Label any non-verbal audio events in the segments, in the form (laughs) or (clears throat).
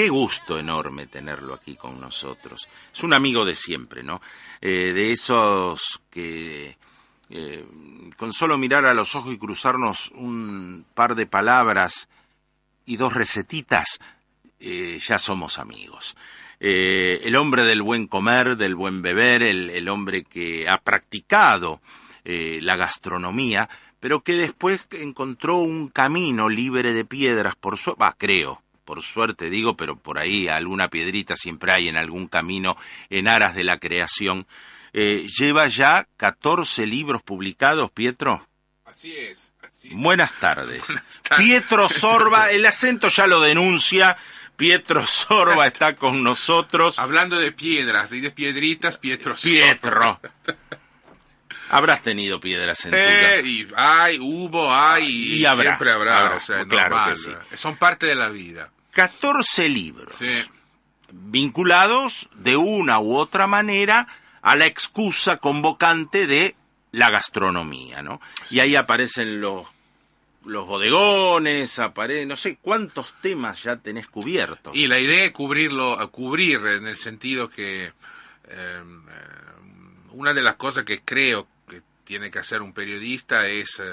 Qué gusto enorme tenerlo aquí con nosotros. Es un amigo de siempre, ¿no? Eh, de esos que eh, con solo mirar a los ojos y cruzarnos un par de palabras y dos recetitas, eh, ya somos amigos. el hombre del buen comer, del buen beber, el, hombre que ha practicado la gastronomía, pero que después encontró un camino libre de piedras por su... va, creo, por suerte digo, pero por ahí alguna piedrita siempre hay en algún camino en aras de la creación. Eh, lleva ya 14 libros publicados, Pietro. Así es. (laughs) Buenas, tardes. Pietro Sorba, el acento ya lo denuncia. Pietro Sorba está con nosotros. Hablando de piedras y de piedritas, Pietro Sorba. Pietro. (laughs) Habrás tenido piedras en tu eh, y hay, hubo, hay y, siempre habrá. claro Son parte de la vida. 14 libros vinculados de una u otra manera a la excusa convocante de la gastronomía, ¿no? Y ahí aparecen los los bodegones, aparecen, no sé cuántos temas ya tenés cubiertos. Y la idea es cubrirlo, cubrir en el sentido que eh, una de las cosas que creo que tiene que hacer un periodista es eh,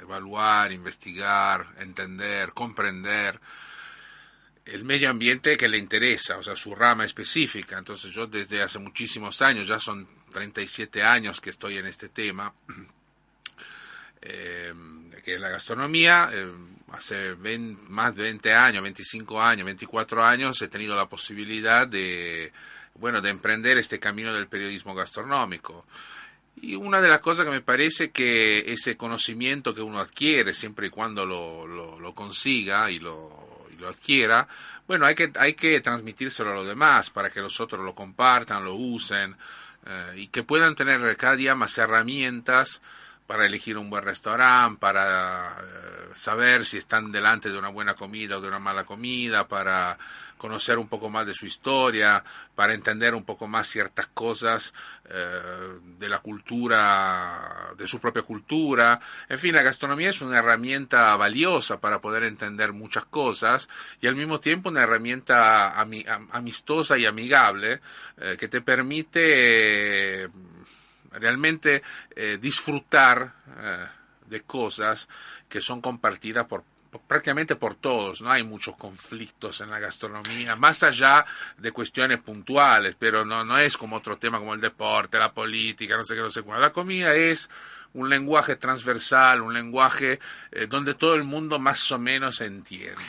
evaluar, investigar, entender, comprender el medio ambiente que le interesa, o sea, su rama específica. Entonces yo desde hace muchísimos años, ya son 37 años que estoy en este tema, (clears throat) eh, que es la gastronomía, eh, hace más de 20 años, 25 años, 24 años he tenido la posibilidad de, bueno, de emprender este camino del periodismo gastronómico. Y una de las cosas que me parece que ese conocimiento que uno adquiere, siempre y cuando lo, lo consiga y lo lo adquiera, bueno, hay que, hay que transmitírselo a los demás para que los otros lo compartan, lo usen eh, y que puedan tener cada día más herramientas para elegir un buen restaurante, para eh, saber si están delante de una buena comida o de una mala comida, para conocer un poco más de su historia, para entender un poco más ciertas cosas eh, de la cultura, de su propia cultura. En fin, la gastronomía es una herramienta valiosa para poder entender muchas cosas y al mismo tiempo una herramienta amistosa y amigable eh, que te permite realmente eh, disfrutar eh, de cosas que son compartidas por prácticamente por todos, no hay muchos conflictos en la gastronomía, más allá de cuestiones puntuales, pero no, no es como otro tema como el deporte, la política, no sé qué, no sé cuál. La comida es un lenguaje transversal, un lenguaje eh, donde todo el mundo más o menos entiende.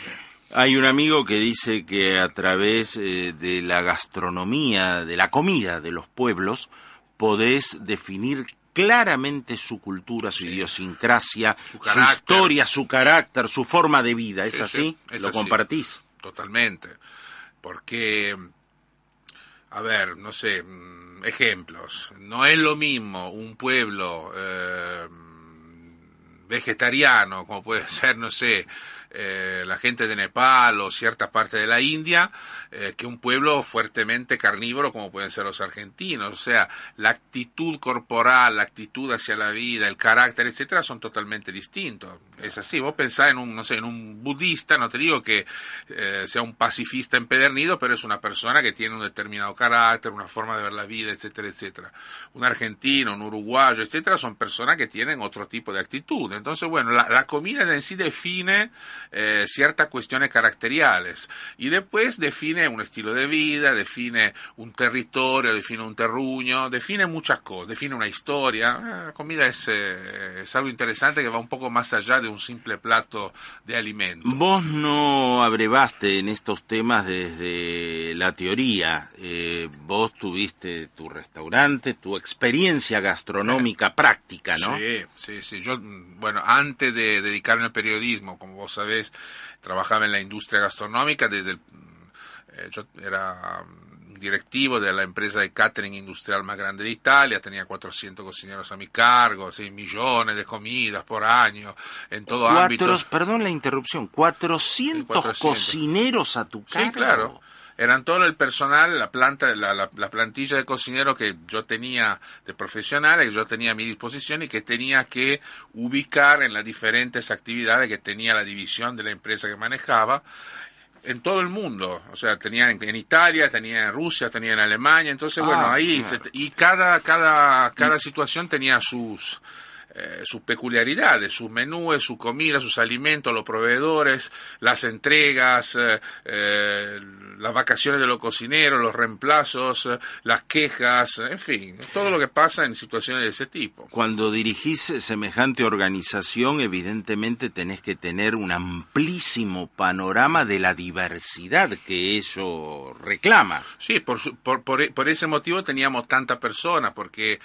Hay un amigo que dice que a través de la gastronomía, de la comida de los pueblos, podés definir claramente su cultura, su idiosincrasia, su, historia, su carácter, su forma de vida. ¿Es así? ¿Lo compartís? Totalmente. Porque, a ver, no sé, mm, ejemplos. No es lo mismo un pueblo eh, vegetariano, como puede (laughs) ser, no sé, eh, la gente de Nepal o cierta parte de la India eh, que un pueblo fuertemente carnívoro como pueden ser los argentinos. O sea, la actitud corporal, la actitud hacia la vida, el carácter, etcétera, son totalmente distintos. Es así. Vos pensás en un, no sé, en un budista, no te digo que eh, sea un pacifista empedernido, pero es una persona que tiene un determinado carácter, una forma de ver la vida, etcétera, etcétera. Un argentino, un uruguayo, etcétera, son personas que tienen otro tipo de actitud. Entonces, bueno, la, la comida en sí define eh, ciertas cuestiones caracteriales y después define un estilo de vida, define un territorio, define un terruño, define muchas cosas, define una historia. Ah, la comida es, eh, es algo interesante que va un poco más allá de un simple plato de alimento. Vos no abrevaste en estos temas desde la teoría, eh, vos tuviste tu restaurante, tu experiencia gastronómica práctica, ¿no? Sí, sí, sí. Yo, bueno, antes de dedicarme al periodismo, como vos sabés, trabajaba en la industria gastronómica desde el, eh, yo era directivo de la empresa de catering industrial más grande de Italia, tenía 400 cocineros a mi cargo, 6 millones de comidas por año, en todo ámbito. Perdón la interrupción, 400, cocineros a tu cargo. Sí, claro eran todo el personal, la planta, la, la, plantilla de cocinero que yo tenía de profesionales, que yo tenía a mi disposición y que tenía que ubicar en las diferentes actividades que tenía la división de la empresa que manejaba en todo el mundo, o sea, tenía en, Italia, tenía en Rusia, tenía en Alemania, entonces bueno, Ah, ahí claro. se- y cada cada cada situación tenía sus eh, sus peculiaridades, sus menúes, su comida, sus alimentos, los proveedores, las entregas, eh, eh, las vacaciones de los cocineros, los reemplazos, las quejas, en fin, todo lo que pasa en situaciones de ese tipo. Cuando dirigís semejante organización, evidentemente tenés que tener un amplísimo panorama de la diversidad que ello reclama. Sí, por, su- por, por, por ese motivo teníamos tanta persona, porque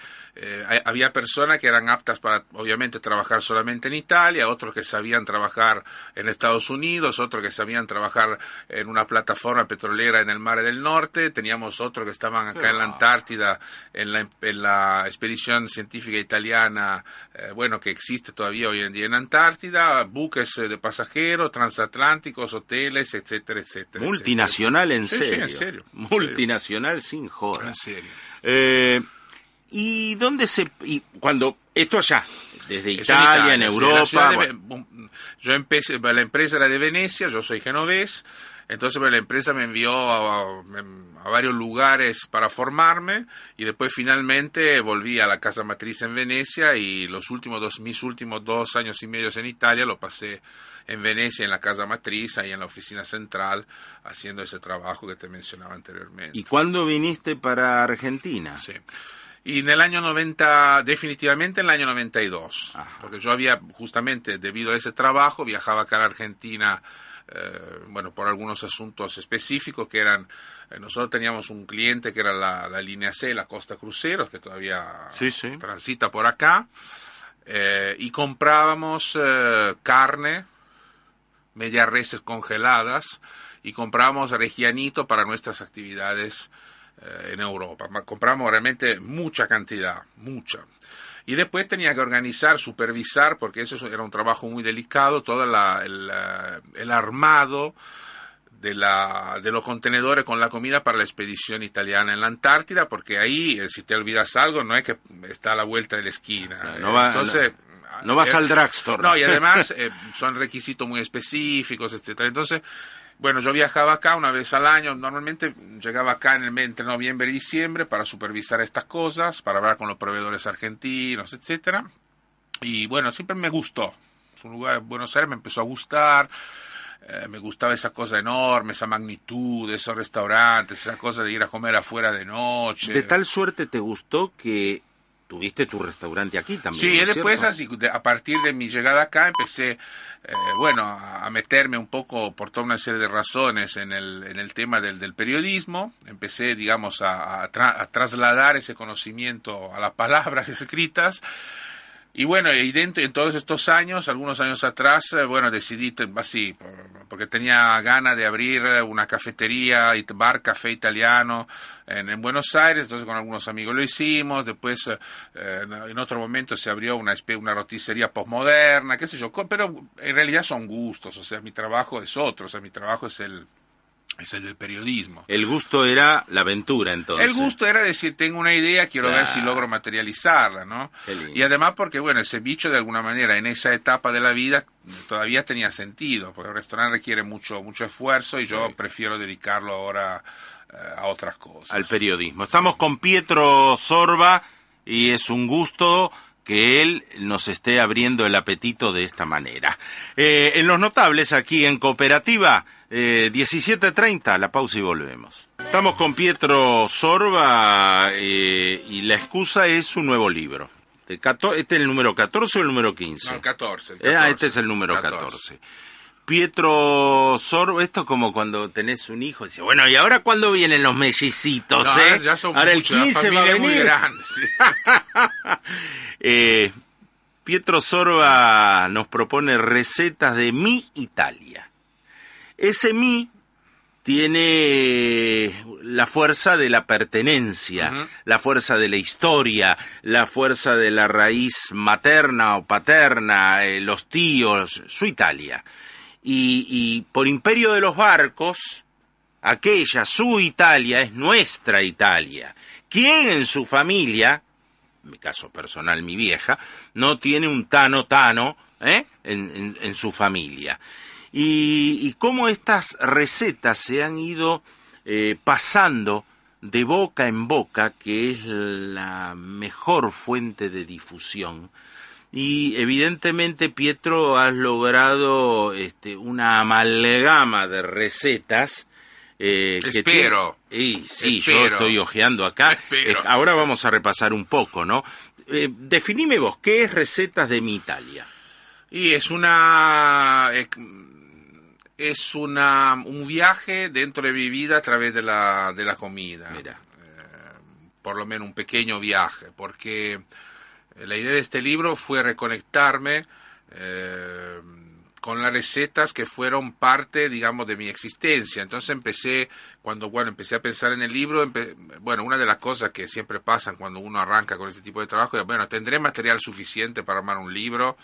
había personas que eran aptas para, obviamente, trabajar solamente en Italia, otros que sabían trabajar en Estados Unidos, otros que sabían trabajar en una plataforma petrolera en el Mar del Norte, teníamos otros que estaban acá en la Antártida, en la, en la expedición científica italiana, eh, bueno, que existe todavía hoy en día en Antártida, buques eh, de pasajeros, transatlánticos, hoteles, etcétera, etcétera. Multinacional en Sí, sí, serio. en serio, en Multinacional sin joda. En serio. Eh, ¿Y dónde se.? Y cuando. Esto allá, desde Italia, en, Europa. de bueno. Yo empecé, la empresa era de Venecia, yo soy genovés, entonces la empresa me envió a, a varios lugares para formarme y después finalmente volví a la casa matriz en Venecia y los últimos dos, mis últimos dos años y medio en Italia lo pasé en Venecia, en la casa matriz, ahí en la oficina central, haciendo ese trabajo que te mencionaba anteriormente. ¿Y cuándo viniste para Argentina? Sí. Y en el año 90, definitivamente en el año 92, Ajá. porque yo había justamente, debido a ese trabajo, viajaba acá a la Argentina, eh, bueno, por algunos asuntos específicos que eran, eh, nosotros teníamos un cliente que era la, la línea C, la Costa Cruceros, que todavía Sí, sí. transita por acá, eh, y comprábamos eh, carne, medias reses congeladas, y comprábamos regianito para nuestras actividades eh, en Europa. Compramos realmente mucha cantidad, mucha. Y después tenía que organizar, supervisar, porque eso era un trabajo muy delicado, todo la- el, eh, el armado de, la, de los contenedores con la comida para la expedición italiana en la Antártida, porque ahí, eh, si te olvidas algo, no es que está a la vuelta de la esquina. No va- Entonces, No vas eh, al drugstore. no, y además eh, son requisitos muy específicos, etcétera. Entonces, bueno, yo viajaba acá una vez al año, normalmente llegaba acá en el mes entre noviembre y diciembre para supervisar estas cosas, para hablar con los proveedores argentinos, etcétera. Y bueno, siempre me gustó. Es un lugar, Buenos Aires me empezó a gustar. eh, me gustaba esa cosa enorme, esa magnitud, esos restaurantes, esa cosa de ir a comer afuera de noche. De tal suerte te gustó que tuviste tu restaurante aquí también. Sí, ¿no después, así, de- a partir de mi llegada acá, empecé, eh, bueno, a, a meterme un poco por toda una serie de razones en el, en el tema del, del periodismo. Empecé, digamos, a, a tra- a trasladar ese conocimiento a las palabras (laughs) escritas. Y bueno, y dentro en todos estos años, algunos años atrás, eh, bueno, decidí así, por- porque tenía ganas de abrir eh, una cafetería, bar café italiano en, en Buenos Aires, entonces con algunos amigos lo hicimos, después eh, en otro momento se abrió una, una roticería postmoderna, qué sé yo, pero en realidad son gustos, o sea, mi trabajo es otro, o sea, mi trabajo es el, es el del periodismo. El gusto era la aventura, entonces. El gusto era decir, tengo una idea, quiero ver si logro materializarla, ¿no? Y además porque, bueno, ese bicho de alguna manera en esa etapa de la vida todavía tenía sentido, porque el restaurante requiere mucho, mucho esfuerzo y yo Sí. prefiero dedicarlo ahora eh, a otras cosas. Al periodismo. Estamos con Pietro Sorba y es un gusto que él nos esté abriendo el apetito de esta manera. Eh, en los notables, aquí en Cooperativa, eh, 17.30, la pausa y volvemos. Estamos con Pietro Sorba eh, y la excusa es su nuevo libro. De ¿Este es el número 14 o el número 15? No, el 14. el Eh, ah, 14. este es el número 14. Pietro Sorbo, esto es como cuando tenés un hijo, dice, bueno, ¿y ahora cuándo vienen los mellicitos, No, eh? ahora ya son ahora el muchos, la 15 va a es muy venir. grande, sí. (laughs) Eh, Pietro Sorba nos propone recetas de mi Italia. Ese mi tiene la fuerza de la pertenencia, la fuerza de la historia, la fuerza de la raíz materna o paterna, eh, los tíos, su Italia. Y, y por imperio de los barcos, aquella, su Italia, es nuestra Italia. ¿Quién en su familia, en mi caso personal, mi vieja, no tiene un tano tano ¿eh? en, en- en su familia? Y, cómo estas recetas se han ido eh, pasando de boca en boca, que es la mejor fuente de difusión. Y evidentemente, Pietro, has logrado este, una amalgama de recetas. Eh, Espero. y, sí, yo estoy hojeando acá. Ahora vamos a repasar un poco, ¿no? Eh, definime vos, ¿qué es Recetas de mi Italia? Y es una... Eh, es una, un viaje dentro de mi vida a través de la, de la comida. Mira. Eh, por lo menos un pequeño viaje, porque la idea de este libro fue reconectarme eh, con las recetas que fueron parte, digamos, de mi existencia. Entonces empecé, cuando, bueno, empecé a pensar en el libro, bueno, una de las cosas que siempre pasan cuando uno arranca con este tipo de trabajo es, bueno, ¿tendré material suficiente para armar un libro?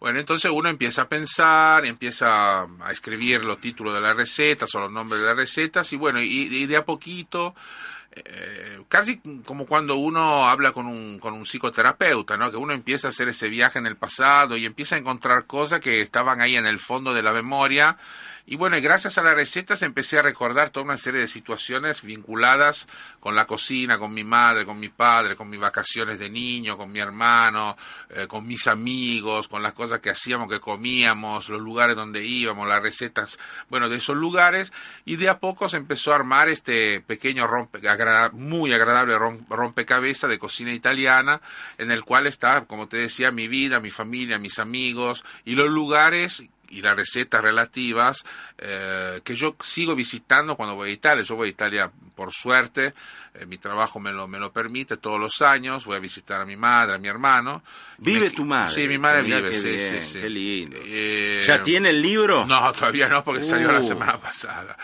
Bueno, entonces uno empieza a pensar, empieza a escribir los títulos de las recetas o los nombres de las recetas y bueno, y, de a poquito, eh, casi como cuando uno habla con un, con un psicoterapeuta, ¿no? Que uno empieza a hacer ese viaje en el pasado y empieza a encontrar cosas que estaban ahí en el fondo de la memoria y bueno, gracias a las recetas empecé a recordar toda una serie de situaciones vinculadas con la cocina, con mi madre, con mi padre, con mis vacaciones de niño, con mi hermano, eh, con mis amigos, con las cosas que hacíamos, que comíamos, los lugares donde íbamos, las recetas, bueno, de esos lugares. Y de a poco se empezó a armar este pequeño rompe, muy agradable rompecabezas de cocina italiana, en el cual está, como te decía, mi vida, mi familia, mis amigos y los lugares y las recetas relativas eh, que yo sigo visitando cuando voy a Italia. Yo voy a Italia por suerte, eh, mi trabajo me lo, me lo permite todos los años, voy a visitar a mi madre, a mi hermano. ¿Vive tu madre? Sí, mi madre vive, sí, sí, sí. Qué lindo. Eh, ¿Ya tiene el libro? No, todavía no, porque salió la uh. semana pasada.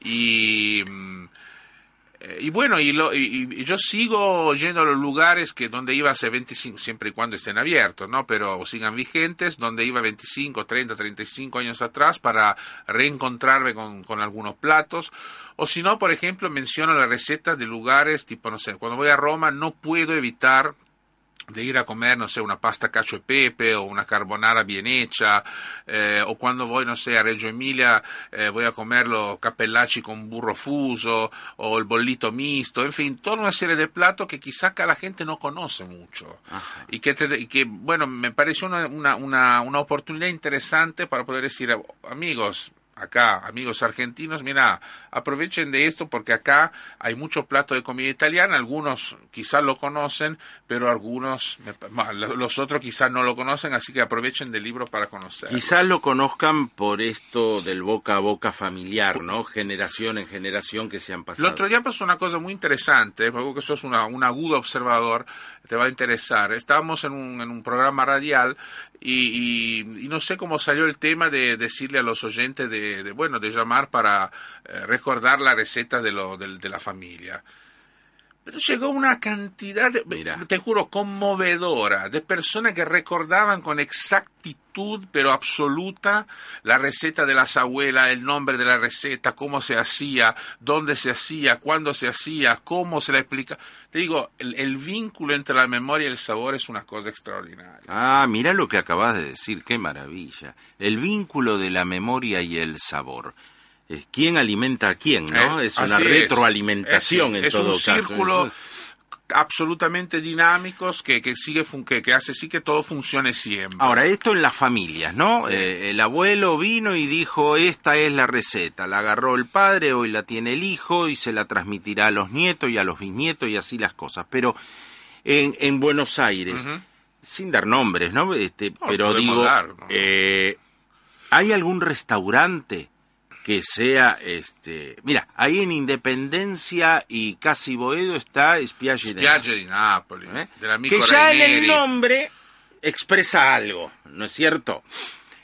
Y... Eh, y bueno, y, lo, y, yo sigo yendo a los lugares que donde iba hace 25, siempre y cuando estén abiertos, ¿no? Pero sigan vigentes, donde iba 25, 30, 35 años atrás para reencontrarme con, con algunos platos. O si no, por ejemplo, menciono las recetas de lugares, tipo, no sé, cuando voy a Roma no puedo evitar de ir a comer, no sé, una pasta cacio e pepe o una carbonara bien hecha, eh, o cuando voy, no sé, a Reggio Emilia eh, voy a comer los cappellacci con burro fuso o el bollito mixto, en fin, toda una serie de platos que quizá la gente no conoce mucho. Y que, y que, bueno, me pareció una, una, una, una oportunidad interesante para poder decir, amigos, acá, amigos argentinos, mira, aprovechen de esto porque acá hay mucho plato de comida italiana, algunos quizás lo conocen, pero algunos, los otros quizás no lo conocen, así que aprovechen del libro para conocerlo. Quizás lo conozcan por esto del boca a boca familiar, ¿no? Generación en generación que se han pasado. El otro día pasó una cosa muy interesante, porque sos una, un agudo observador, te va a interesar. Estábamos en un, en un programa radial y, y, no sé cómo salió el tema de decirle a los oyentes de, bueno de llamar para eh, recordar la receta de, lo, de, la familia. Pero llegó una cantidad, de, te juro, conmovedora, de personas que recordaban con exactitud, pero absoluta, la receta de las abuelas, el nombre de la receta, cómo se hacía, dónde se hacía, cuándo se hacía, cómo se la explica. Te digo, el, vínculo entre la memoria y el sabor es una cosa extraordinaria. Ah, mira lo que acabas de decir, qué maravilla. El vínculo de la memoria y el sabor quién alimenta a quién, ¿no? Eh, es una retroalimentación en todo caso. Es un círculo absolutamente dinámicos que, que sigue que, que, hace sí que todo funcione siempre. Ahora, esto en las familias, ¿no? Eh, el abuelo vino y dijo, esta es la receta, la agarró el padre, hoy la tiene el hijo y se la transmitirá a los nietos y a los bisnietos y así las cosas. Pero en, en Buenos Aires, sin dar nombres, ¿no? Este, pero digo, eh, ¿hay algún restaurante que sea este mira ahí en Independencia y casi Boedo está Spiaggi de, de Nápoles ¿Eh? que ya en el nombre expresa algo no es cierto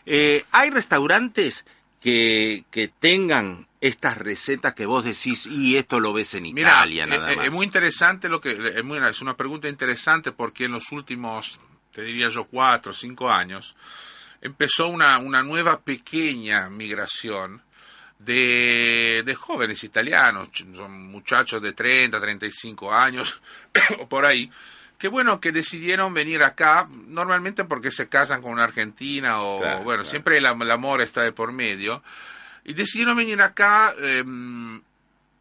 eh, hay restaurantes que, que tengan estas recetas que vos decís y esto lo ves en Italia nada eh, más. Es muy interesante lo que es, muy, es una pregunta interesante porque en los últimos te diría yo cuatro o cinco años empezó una, una nueva pequeña migración de, de jóvenes italianos, son muchachos de 30, 35 años (coughs) o por ahí, que bueno, que decidieron venir acá, normalmente porque se casan con una argentina o, bueno, siempre el, amor está de por medio, y decidieron venir acá em,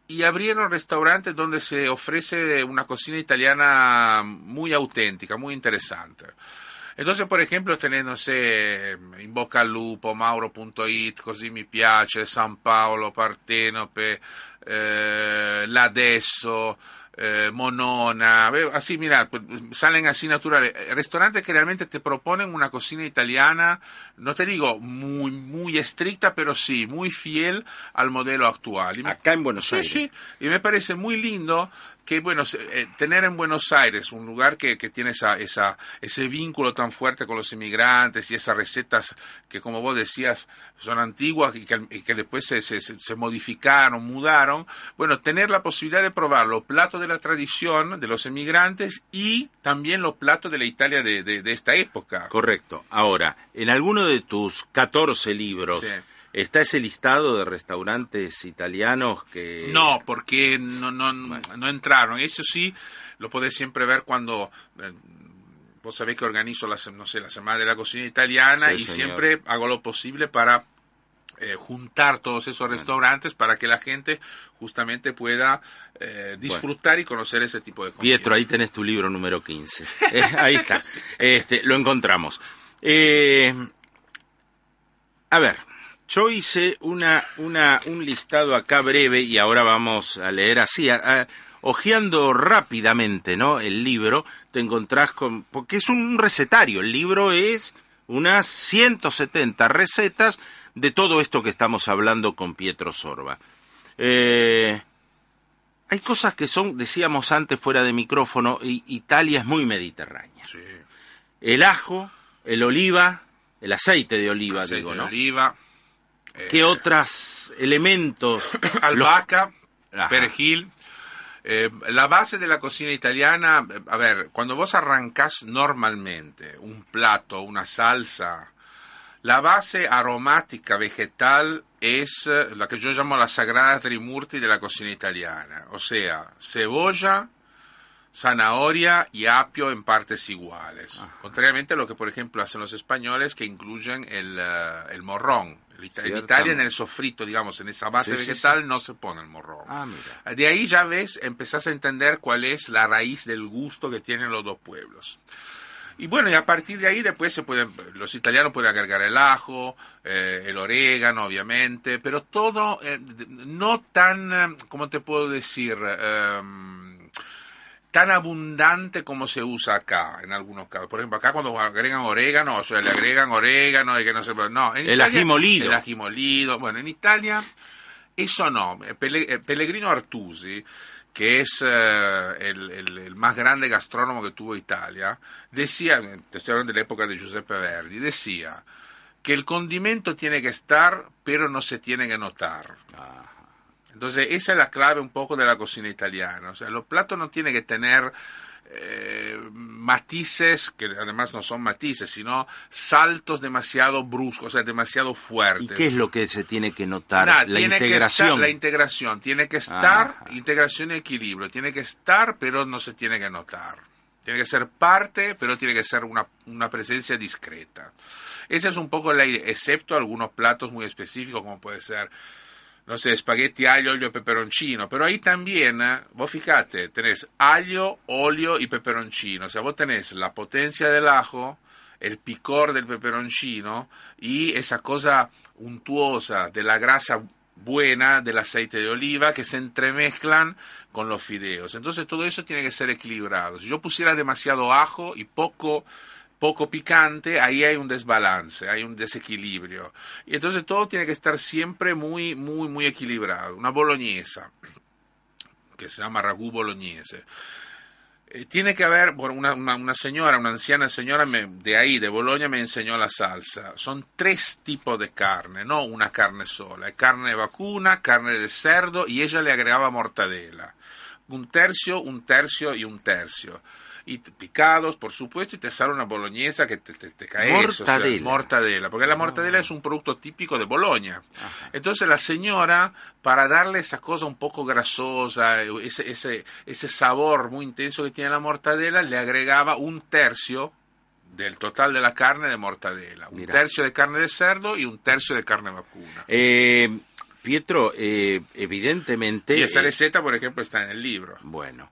y abrieron restaurantes donde se ofrece una cocina italiana muy auténtica, muy interesante. Entonces, por ejemplo, sé, In Bocca al Lupo, Mauro.it, Così mi piace, San Paolo, Partenope, eh, L'Adesso, eh, Monona, así, mira, salen así naturales. Restaurantes que realmente te proponen una cocina italiana, no te digo muy, muy estricta, pero sí, muy fiel al modelo actual. Acá en Buenos Aires. Sí, sí, y me parece muy lindo que bueno, eh, tener en Buenos Aires un lugar que, que tiene esa, esa, ese vínculo tan fuerte con los inmigrantes y esas recetas que, como vos decías, son antiguas y que, que después se, se, se, modificaron, mudaron, bueno, tener la posibilidad de probar los platos de la tradición de los inmigrantes y también los platos de la Italia de, de, esta época. Correcto. Ahora, en alguno de tus 14 libros, ¿Está ese listado de restaurantes italianos que...? No, porque no, no, no entraron. Eso sí, lo podés siempre ver cuando... Eh, vos sabés que organizo la, no sé, la Semana de la Cocina Italiana y siempre hago lo posible para eh, juntar todos esos restaurantes para que la gente justamente pueda eh, disfrutar y conocer ese tipo de comida. Pietro, ahí tenés tu libro número 15. (laughs) ahí está. Este, lo encontramos. a ver, yo hice una, una, un listado acá breve y ahora vamos a leer así, ojeando rápidamente ¿no? el libro, te encontrás con... porque es un recetario, el libro es unas 170 recetas de todo esto que estamos hablando con Pietro Sorba. Eh, hay cosas que son, decíamos antes fuera de micrófono, Italia es muy mediterránea. El ajo, el oliva, el aceite de oliva, digo, ¿no? oliva, ¿Qué eh, otros elementos? (coughs) Albahaca, perejil. Eh, la base de la cocina italiana, a ver, cuando vos arrancás normalmente un plato, una salsa, la base aromática vegetal es eh, la que yo llamo la sagrada trimurti de la cocina italiana, o sea, cebolla, zanahoria y apio en partes iguales. Contrariamente a lo que, por ejemplo, hacen los españoles que incluyen el, el morrón, en Italia, en el sofrito, digamos, en esa base vegetal, no se pone el morrón. Ah, de ahí ya ves, empezás a entender cuál es la raíz del gusto que tienen los dos pueblos. Y bueno, y a partir de ahí después se pueden, los italianos pueden agregar el ajo, eh, el orégano, obviamente, pero todo eh, no tan, eh, ¿cómo te puedo decir? Tan abundante como se usa acá en algunos casos. Por ejemplo, acá cuando agregan orégano, o sea, le agregan orégano y que no se no, en el ají molido. El ají molido. Bueno, en Italia eso no. Pellegrino Artusi, que es eh, el, el, más grande gastrónomo que tuvo Italia, decía, te estoy hablando de la época de Giuseppe Verdi, decía que el condimento tiene que estar, pero no se tiene que notar. Ah. Entonces, esa es la clave un poco de la cocina italiana. O sea, los platos no tienen que tener eh, matices, que además no son matices, sino saltos demasiado bruscos, o sea, demasiado fuertes. ¿Y qué es lo que se tiene que notar? la integración. la integración. Tiene que estar, ah. integración y equilibrio. Tiene que estar, pero no se tiene que notar. Tiene que ser parte, pero tiene que ser una, una presencia discreta. Esa es un poco la excepto algunos platos muy específicos, como puede ser no sé, espagueti, aglio, olio, peperoncino, pero ahí también, eh, vos fíjate, tenés aglio, óleo y peperoncino, o sea, vos tenés la potencia del ajo, el picor del peperoncino y esa cosa untuosa de la grasa buena del aceite de oliva que se entremezclan con los fideos. Entonces todo eso tiene que ser equilibrado. Si yo pusiera demasiado ajo y poco poco picante, ahí hay un desbalance, hay un desequilibrio. Y entonces todo tiene que estar siempre muy, muy, muy equilibrado. Una boloñesa, que se llama ragú boloñese. Eh, tiene que haber, bueno, una, señora, una anciana señora de ahí, de Bolonia, me enseñó la salsa. Son tres tipos de carne, no una carne sola. Hay carne de vacuna, carne de cerdo y ella le agregaba mortadela. Un tercio, un tercio y un tercio y picados, por supuesto, y te sale una boloñesa que te, te, te cae Mortadela. mortadela, porque la mortadela es un producto típico de Boloña. Entonces la señora, para darle esa cosa un poco grasosa, ese, ese, ese sabor muy intenso que tiene la mortadela, le agregaba un tercio del total de la carne de mortadela, un Mira. tercio de carne de cerdo y un tercio de carne vacuna. Eh, Pietro, eh, evidentemente... Y esa eh, receta, por ejemplo, está en el libro. Bueno,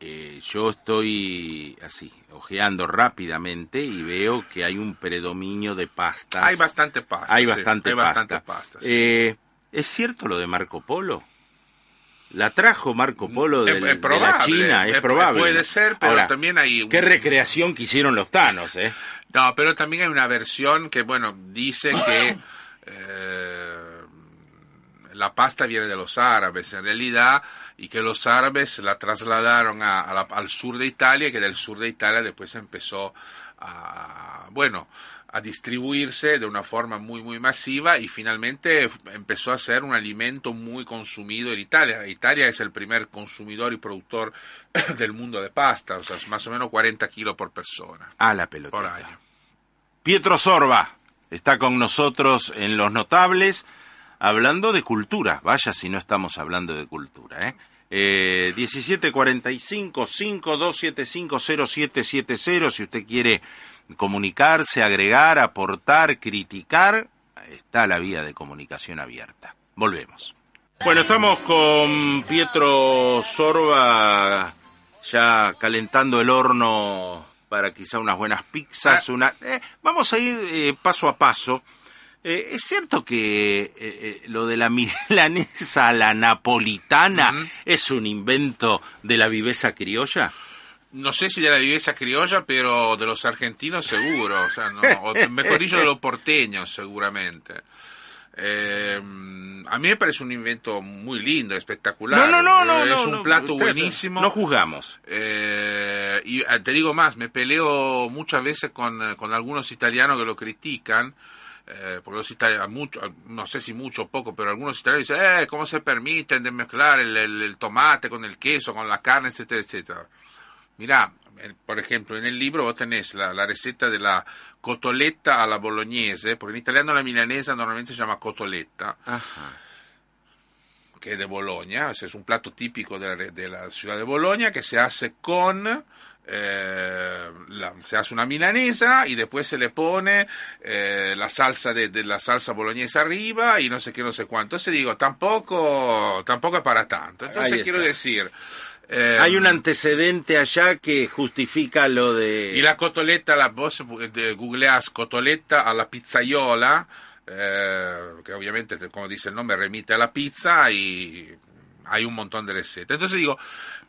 eh, yo estoy así, ojeando rápidamente y veo que hay un predominio de pastas. Hay bastante pasta. Hay sí, bastante hay pasta. bastante pasta, sí. Eh, ¿Es cierto lo de Marco Polo? ¿La trajo Marco Polo del- es de probable, la China? Es, es- probable. puede ser, pero Ahora, también hay... ¿Qué recreación que hicieron los tanos, eh? No, pero también hay una versión que, bueno, dice que (clears throat) eh, la pasta viene de los árabes en realidad y que los árabes la trasladaron a- a la- al sur de Italia y que del sur de Italia después empezó a, bueno, a distribuirse de una forma muy muy masiva y finalmente empezó a ser un alimento muy consumido en Italia. Italia es el primer consumidor y productor (coughs) del mundo de pasta, o sea, es más o menos 40 kilos por persona A la pelota. Pietro Sorba está con nosotros en Los Notables hablando de cultura. Vaya si no estamos hablando de cultura, ¿eh? Eh, 1745-5275-0770 si usted quiere comunicarse, agregar, aportar, criticar, está la vía de comunicación abierta. Volvemos. Bueno, estamos con Pietro Sorba ya calentando el horno para quizá unas buenas pizzas, Ah. una eh, vamos a ir eh, paso a paso. Eh, es cierto que eh, eh, lo de la milanesa (laughs) a la napolitana es un invento de la viveza criolla. No sé si de la viveza criolla, pero de los argentinos seguro, o sea, no, o mejor dicho, de los porteños seguramente. Eh, a mí me parece un invento muy lindo, espectacular. No, no, no, no, Es no, un plato buenísimo. No juzgamos. Eh, y te digo más, me peleo muchas veces con, con algunos italianos que lo critican, eh, porque los italianos, mucho, no sé si mucho o poco, pero algunos italianos dicen, eh, ¿cómo se permiten de mezclar el, el- tomate con el queso, con la carne, etcétera, etcétera? Mirá, por ejemplo, en el libro vos tenés la, receta de la cotoletta alla bolognese, porque en italiano la milanesa normalmente se llama cotoletta. Que es de sea, es un plato típico de la, de la ciudad de Bolonia que se hace con, eh, la- se hace una milanesa y después se le pone eh, la salsa de, de la salsa boloñesa arriba y no sé qué, no sé cuánto. Entonces digo, tampoco, tampoco es para tanto. Entonces quiero decir... eh, Hay un antecedente allá que justifica lo de... Y la cotoletta, la, vos eh, googleás cotoletta a la pizzaiola, eh, que obviamente, te- como dice el nombre, remite a la pizza y hay un montón de recetas. Entonces digo,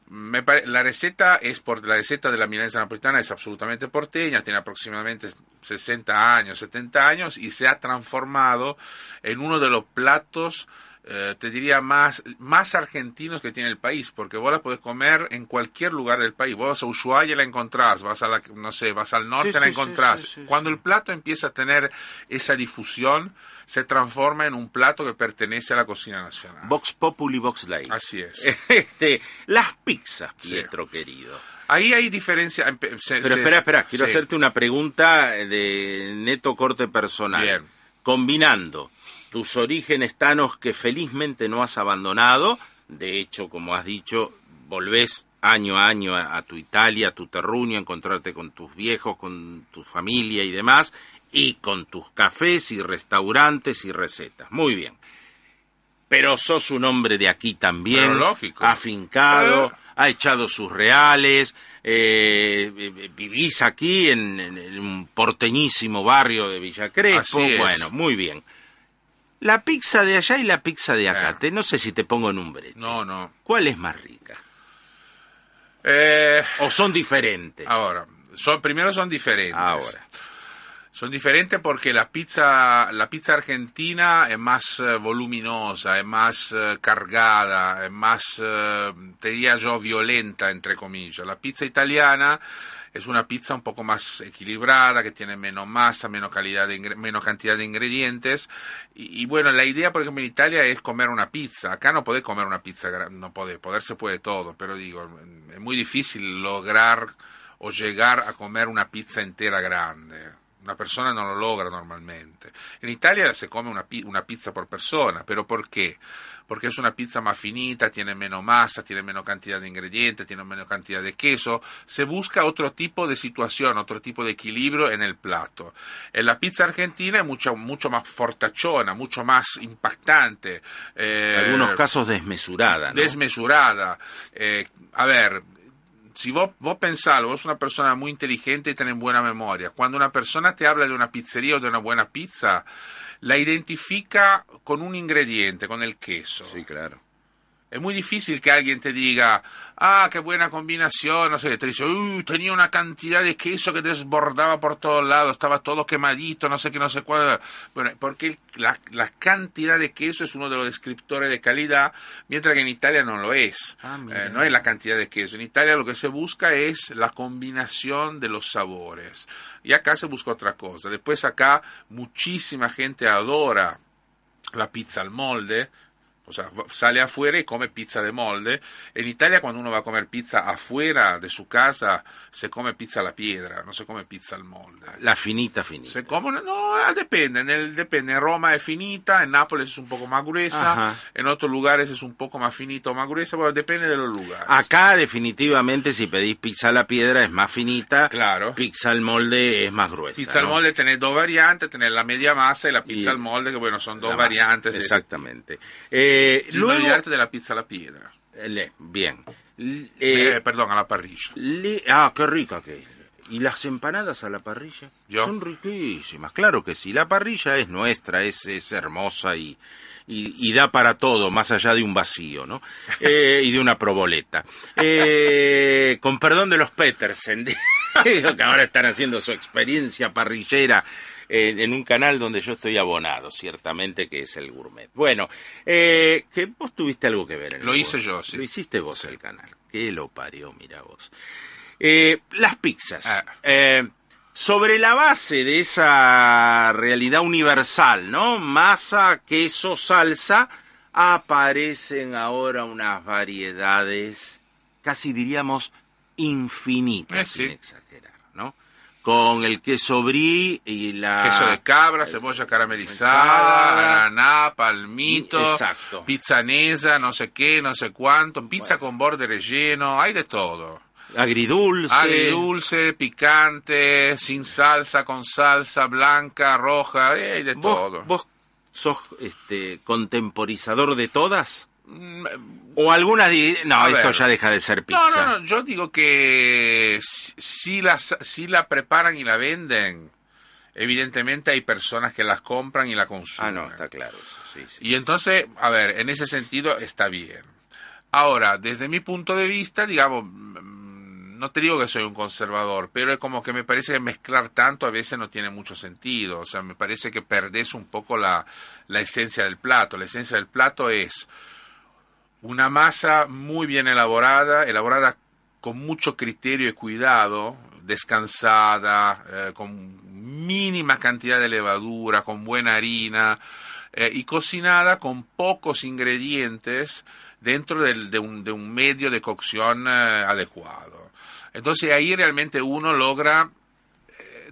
me pare- la receta es por la receta de la milanesa napolitana es absolutamente porteña, tiene aproximadamente 60 años, 70 años y se ha transformado en uno de los platos eh, te diría más, más argentinos que tiene el país, porque vos la podés comer en cualquier lugar del país. Vos vas a Ushuaia y la encontrás, vas a la, no sé, vas al norte Sí, y la sí, encontrás. sí, sí, Cuando sí. el plato empieza a tener esa difusión, se transforma en un plato que pertenece a la cocina nacional. Vox Populi, Vox Lay. Así es. (laughs) Este, las pizzas, Sí. Pietro querido. Ahí hay diferencia. se- Pero se- espera, espera, quiero sí. hacerte una pregunta de neto corte personal. Bien. Combinando tus orígenes tanos que felizmente no has abandonado, de hecho, como has dicho, volvés año a año a, a tu Italia, a tu terruño, a encontrarte con tus viejos, con tu familia y demás, y con tus cafés y restaurantes y recetas. Muy bien. Pero sos un hombre de aquí también, lógico. afincado, Eh. ha echado sus reales, eh, eh, vivís aquí en, en- en un porteñísimo barrio de Villa Crespo. Así es. Bueno, muy bien. La pizza de allá y la pizza de acá, Claro. te- no sé si te pongo en un brete. No, no. ¿Cuál es más rica? Eh, ¿O son diferentes? ahora, son, primero son diferentes. Ahora. Son diferentes porque la pizza, la pizza argentina es más eh, voluminosa, es más eh, cargada, es más, eh, te diría yo, violenta, entre comillas. La pizza italiana es una pizza un poco más equilibrada, que tiene menos masa, menos, calidad de, menos cantidad de ingredientes. Y, bueno, la idea, por ejemplo, en Italia es comer una pizza. Acá no podés comer una pizza, no podés, poder se puede todo, pero digo, es muy difícil lograr o llegar a comer una pizza entera grande. Una persona no lo logra normalmente. En Italia se come una, una, pizza por persona, pero ¿por qué? Porque es una pizza más finita, tiene menos masa, tiene menos cantidad de ingredientes, tiene menos cantidad de queso. Se busca otro tipo de situación, otro tipo de equilibrio en el plato. En la pizza argentina es mucho, mucho más fortachona, mucho más impactante. Eh, en algunos casos desmesurada. ¿no? Desmesurada. Eh, a ver, si vos, vos pensás, vos una persona muy inteligente y tenés buena memoria, cuando una persona te habla de una pizzería o de una buena pizza, la identifica con un ingrediente, con el queso. Sí, claro. Es muy difícil que alguien te diga, ah, qué buena combinación, no sé, te dice, uy, tenía una cantidad de queso que desbordaba por todos lados, estaba todo quemadito, no sé qué, no sé cuál. Bueno, porque la, cantidad de queso es uno de los descriptores de calidad, mientras que en Italia no lo es. Ah, eh, no es la cantidad de queso. En Italia lo que se busca es la combinación de los sabores. Y acá se busca otra cosa. Después acá muchísima gente adora la pizza al molde, o sea, sale afuera y come pizza de molde. En Italia cuando uno va a comer pizza afuera de su casa, se come pizza a la piedra, no se come pizza al molde. La finita, finita. Se come, no, ah, depende, en el, depende. En Roma es finita, en Nápoles es un poco más gruesa, en otros lugares es un poco más finito o más gruesa, bueno, depende de los lugares. Acá definitivamente si pedís pizza a la piedra es más finita, claro. pizza al molde es más gruesa. Pizza al molde tenés dos variantes, tenés la media masa y la pizza al molde, que bueno, son dos variantes. Exactamente. Eh, eh, Sin luego, olvidarte de la pizza a la piedra. Le, bien. Eh, eh, perdón, a la parrilla. ah, qué rica que es. ¿Y las empanadas a la parrilla? Son riquísimas, claro que sí. La parrilla es nuestra, es, es hermosa y, y, da para todo, más allá de un vacío, ¿no? (laughs) Eh, y de una proboleta. Eh, con perdón de los Petersen, (laughs) que ahora están haciendo su experiencia parrillera en, un canal donde yo estoy abonado, ciertamente, que es el Gourmet. Bueno, eh, que vos tuviste algo que ver en Lo hice yo, sí. Lo hiciste vos el canal. Que lo parió, mira vos. Eh, las pizzas. Ah. Eh, sobre la base de esa realidad universal, ¿no? Masa, queso, salsa, aparecen ahora unas variedades, casi diríamos infinitas, sin exagerar con el queso brie y la... Queso de cabra, cebolla caramelizada, ananá, palmito, Exacto. pizzanesa, no sé qué, no sé cuánto, pizza con borde relleno, hay de todo. Agridulce. Agridulce, picante, sin salsa, con salsa, blanca, roja, hay de todo. ¿Vos sos este, contemporizador de todas? O alguna no esto ya deja de ser pizza. no no no yo digo que si, las si la preparan y la venden evidentemente hay personas que las compran y la consumen. Ah no está claro sí, y entonces a ver en ese sentido está bien. Ahora desde mi punto de vista digamos mm, no te digo que soy un conservador, pero es como que me parece que mezclar tanto a veces no tiene mucho sentido. O sea, me parece que perdés un poco la, la esencia del plato. La esencia del plato es una masa muy bien elaborada, elaborada con mucho criterio y cuidado, descansada, eh, con mínima cantidad de levadura, con buena harina eh, y cocinada con pocos ingredientes dentro de, un, de, un, medio de cocción eh, adecuado. Entonces ahí realmente uno logra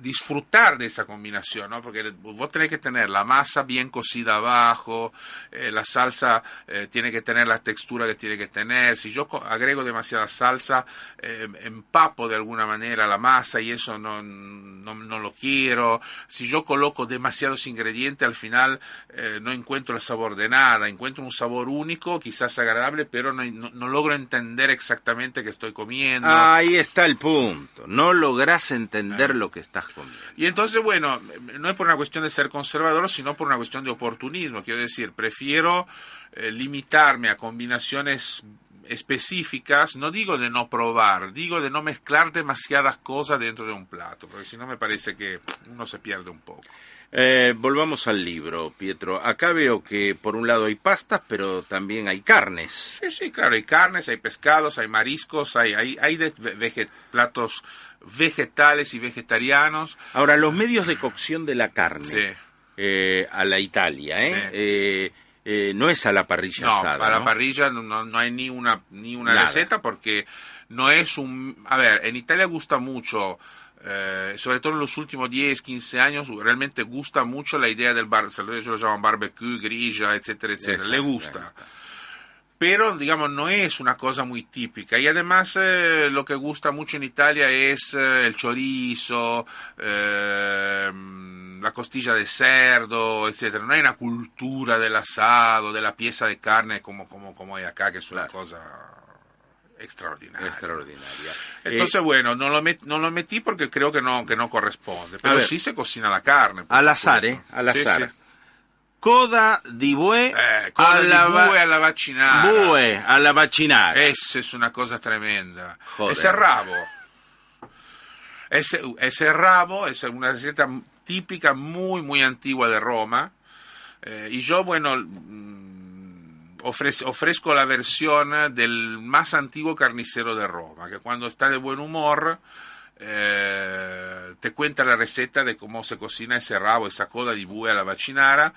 disfrutar de esa combinación, ¿no? Porque vos tenés que tener la masa bien cocida abajo, eh, la salsa eh, tiene que tener la textura que tiene que tener. Si yo agrego demasiada salsa, eh, empapo de alguna manera la masa y eso no, no, lo quiero. Si yo coloco demasiados ingredientes, al final no encuentro el sabor de nada. Encuentro un sabor único, quizás agradable, pero no, no logro entender exactamente qué estoy comiendo. Ahí está el punto. No logras entender lo que estás y entonces, bueno, no es por una cuestión de ser conservador, sino por una cuestión de oportunismo. Quiero decir, prefiero eh, limitarme a combinaciones específicas, no digo de no probar, digo de no mezclar demasiadas cosas dentro de un plato, porque si no me parece que uno se pierde un poco. Eh, volvamos al libro, Pietro. Acá veo que por un lado hay pastas, pero también hay carnes. Sí, sí, claro, hay carnes, hay pescados, hay mariscos, hay, hay, hay de, platos vegetales y vegetarianos. Ahora, los medios de cocción de la carne Sí. eh, a la Italia, ¿eh? Sí. Eh, eh, no es a la parrilla No, asada, para ¿no? la parrilla no, no- hay ni una, ni una Nada. receta porque no es un... A ver, en Italia gusta mucho, eh, sobre todo en los últimos 10, 15 años, realmente gusta mucho la idea del bar, ellos lo llaman barbecue, grilla, etcétera, etcétera. Exacto, Le gusta. Pero digamos no es una cosa muy típica y además eh, lo que gusta mucho en Italia es eh, el chorizo, eh, la costilla de cerdo, etcétera. No hay una cultura del asado, de la pieza de carne como como como hay acá que es una Claro. cosa extraordinaria. Extraordinaria. Entonces, Eh, bueno, no lo, met- no lo metí porque creo que no, que no corresponde. Pero ver. sí se cocina la carne. al azar. ¿eh? Al Sí, azar. sí. Coda di bue Eh, coda di va- bue alla vaccinara. bue alla vaccinara. Eso es una cosa tremenda. Joder. Ese rabo. Ese, ese rabo es una receta típica muy, muy antigua de Roma. Eh, y yo, bueno, mm, ofrez- ofrezco la versión del más antiguo carnicero de Roma, que cuando está de buen humor eh, te cuenta la receta de cómo se cocina ese rabo, esa coda di bue alla vaccinara,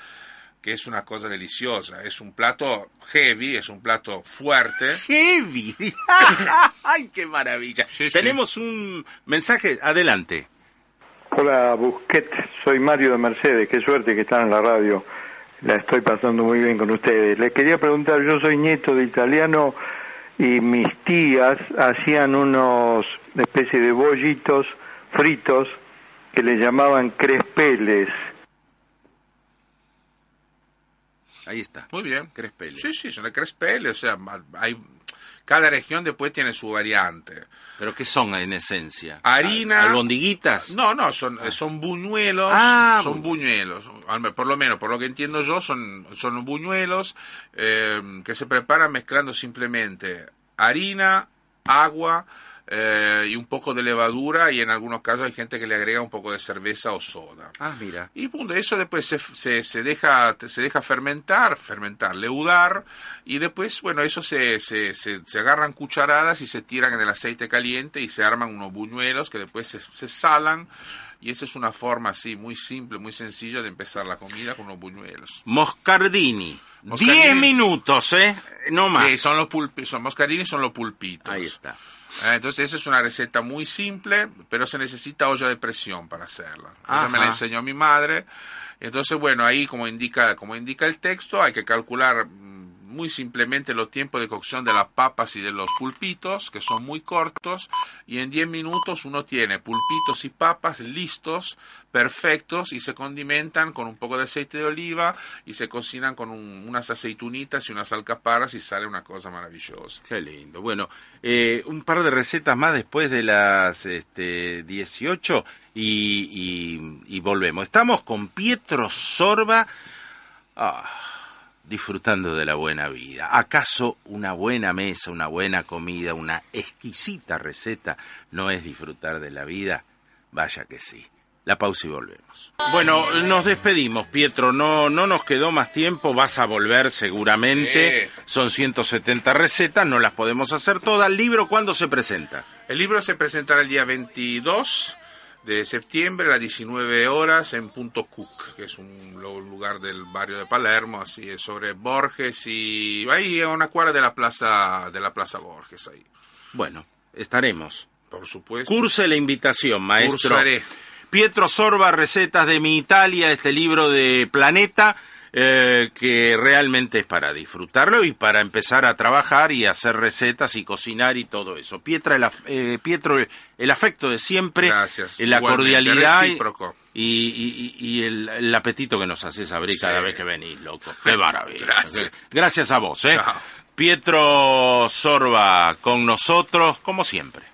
que es una cosa deliciosa. Es un plato heavy, es un plato fuerte. (laughs) Heavy. (laughs) Ay, qué maravilla. Sí, sí. Tenemos un mensaje. Adelante. Hola Busquet, soy Mario de Mercedes, qué suerte que están en la radio, la estoy pasando muy bien con ustedes. Le quería preguntar, yo soy nieto de italiano y mis tías hacían unos especie de bollitos fritos que le llamaban crespeles. Ahí está. Muy bien. Crespele. Sí, sí, son de crespele, o sea, hay, cada región después tiene su variante. ¿Pero qué son en esencia? Harina. Al- ¿Albondiguitas? No, no, son, eh, son buñuelos, Ah, son buñuelos, por lo menos, por lo que entiendo yo, son, son buñuelos eh, que se preparan mezclando simplemente harina, agua eh, y un poco de levadura y en algunos casos hay gente que le agrega un poco de cerveza o soda. Ah, mira. Y punto, eso después se, se, se deja, se deja fermentar, fermentar, leudar, y después, bueno, eso se, se, se, agarran cucharadas y se tiran en el aceite caliente y se arman unos buñuelos que después se, se salan, y esa es una forma así, muy simple, muy sencilla de empezar la comida con unos buñuelos. Moscardini. Moscardini. Diez minutos, ¿eh? No más. Sí, son los pulpi, son moscarini, son los pulpitos. Ahí está. Eh, Entonces esa es una receta muy simple, pero se necesita olla de presión para hacerla. Esa me la enseñó mi madre. Entonces, bueno, ahí como indica, como indica el texto, hay que calcular muy simplemente los tiempos de cocción de las papas y de los pulpitos, que son muy cortos, y en 10 minutos uno tiene pulpitos y papas listos, perfectos, y se condimentan con un poco de aceite de oliva y se cocinan con un- unas aceitunitas y unas alcaparras y sale una cosa maravillosa. Qué lindo. Bueno, eh, un par de recetas más después de las este, 18 y, y- y volvemos. Estamos con Pietro Sorba ah, disfrutando de la buena vida. ¿Acaso una buena mesa, una buena comida, una exquisita receta no es disfrutar de la vida? Vaya que sí. La pausa y volvemos. Bueno, nos despedimos, Pietro. No, no nos quedó más tiempo. Vas a volver seguramente. Sí. Son 170 recetas, no las podemos hacer todas. ¿El libro cuándo se presenta? El libro se presentará el día 22 de septiembre a las 19 horas en Punto Cook, que es un lugar del barrio de Palermo, así es sobre Borges y ahí a una cuadra de la plaza de la plaza Borges ahí. Bueno, estaremos. Por supuesto. Curse la invitación, maestro. Cursaré. Pietro Sorba, Recetas de mi Italia, este libro de Planeta, eh, que realmente es para disfrutarlo y para empezar a trabajar y hacer recetas y cocinar y todo eso. Pietra, el, eh, Pietro, el afecto de siempre, Gracias. la cordialidad y, el, el apetito que nos haces abrir cada vez que venís, loco. Qué maravilla. Gracias. Gracias a vos, ¿eh? Chao. Pietro Sorba con nosotros, como siempre.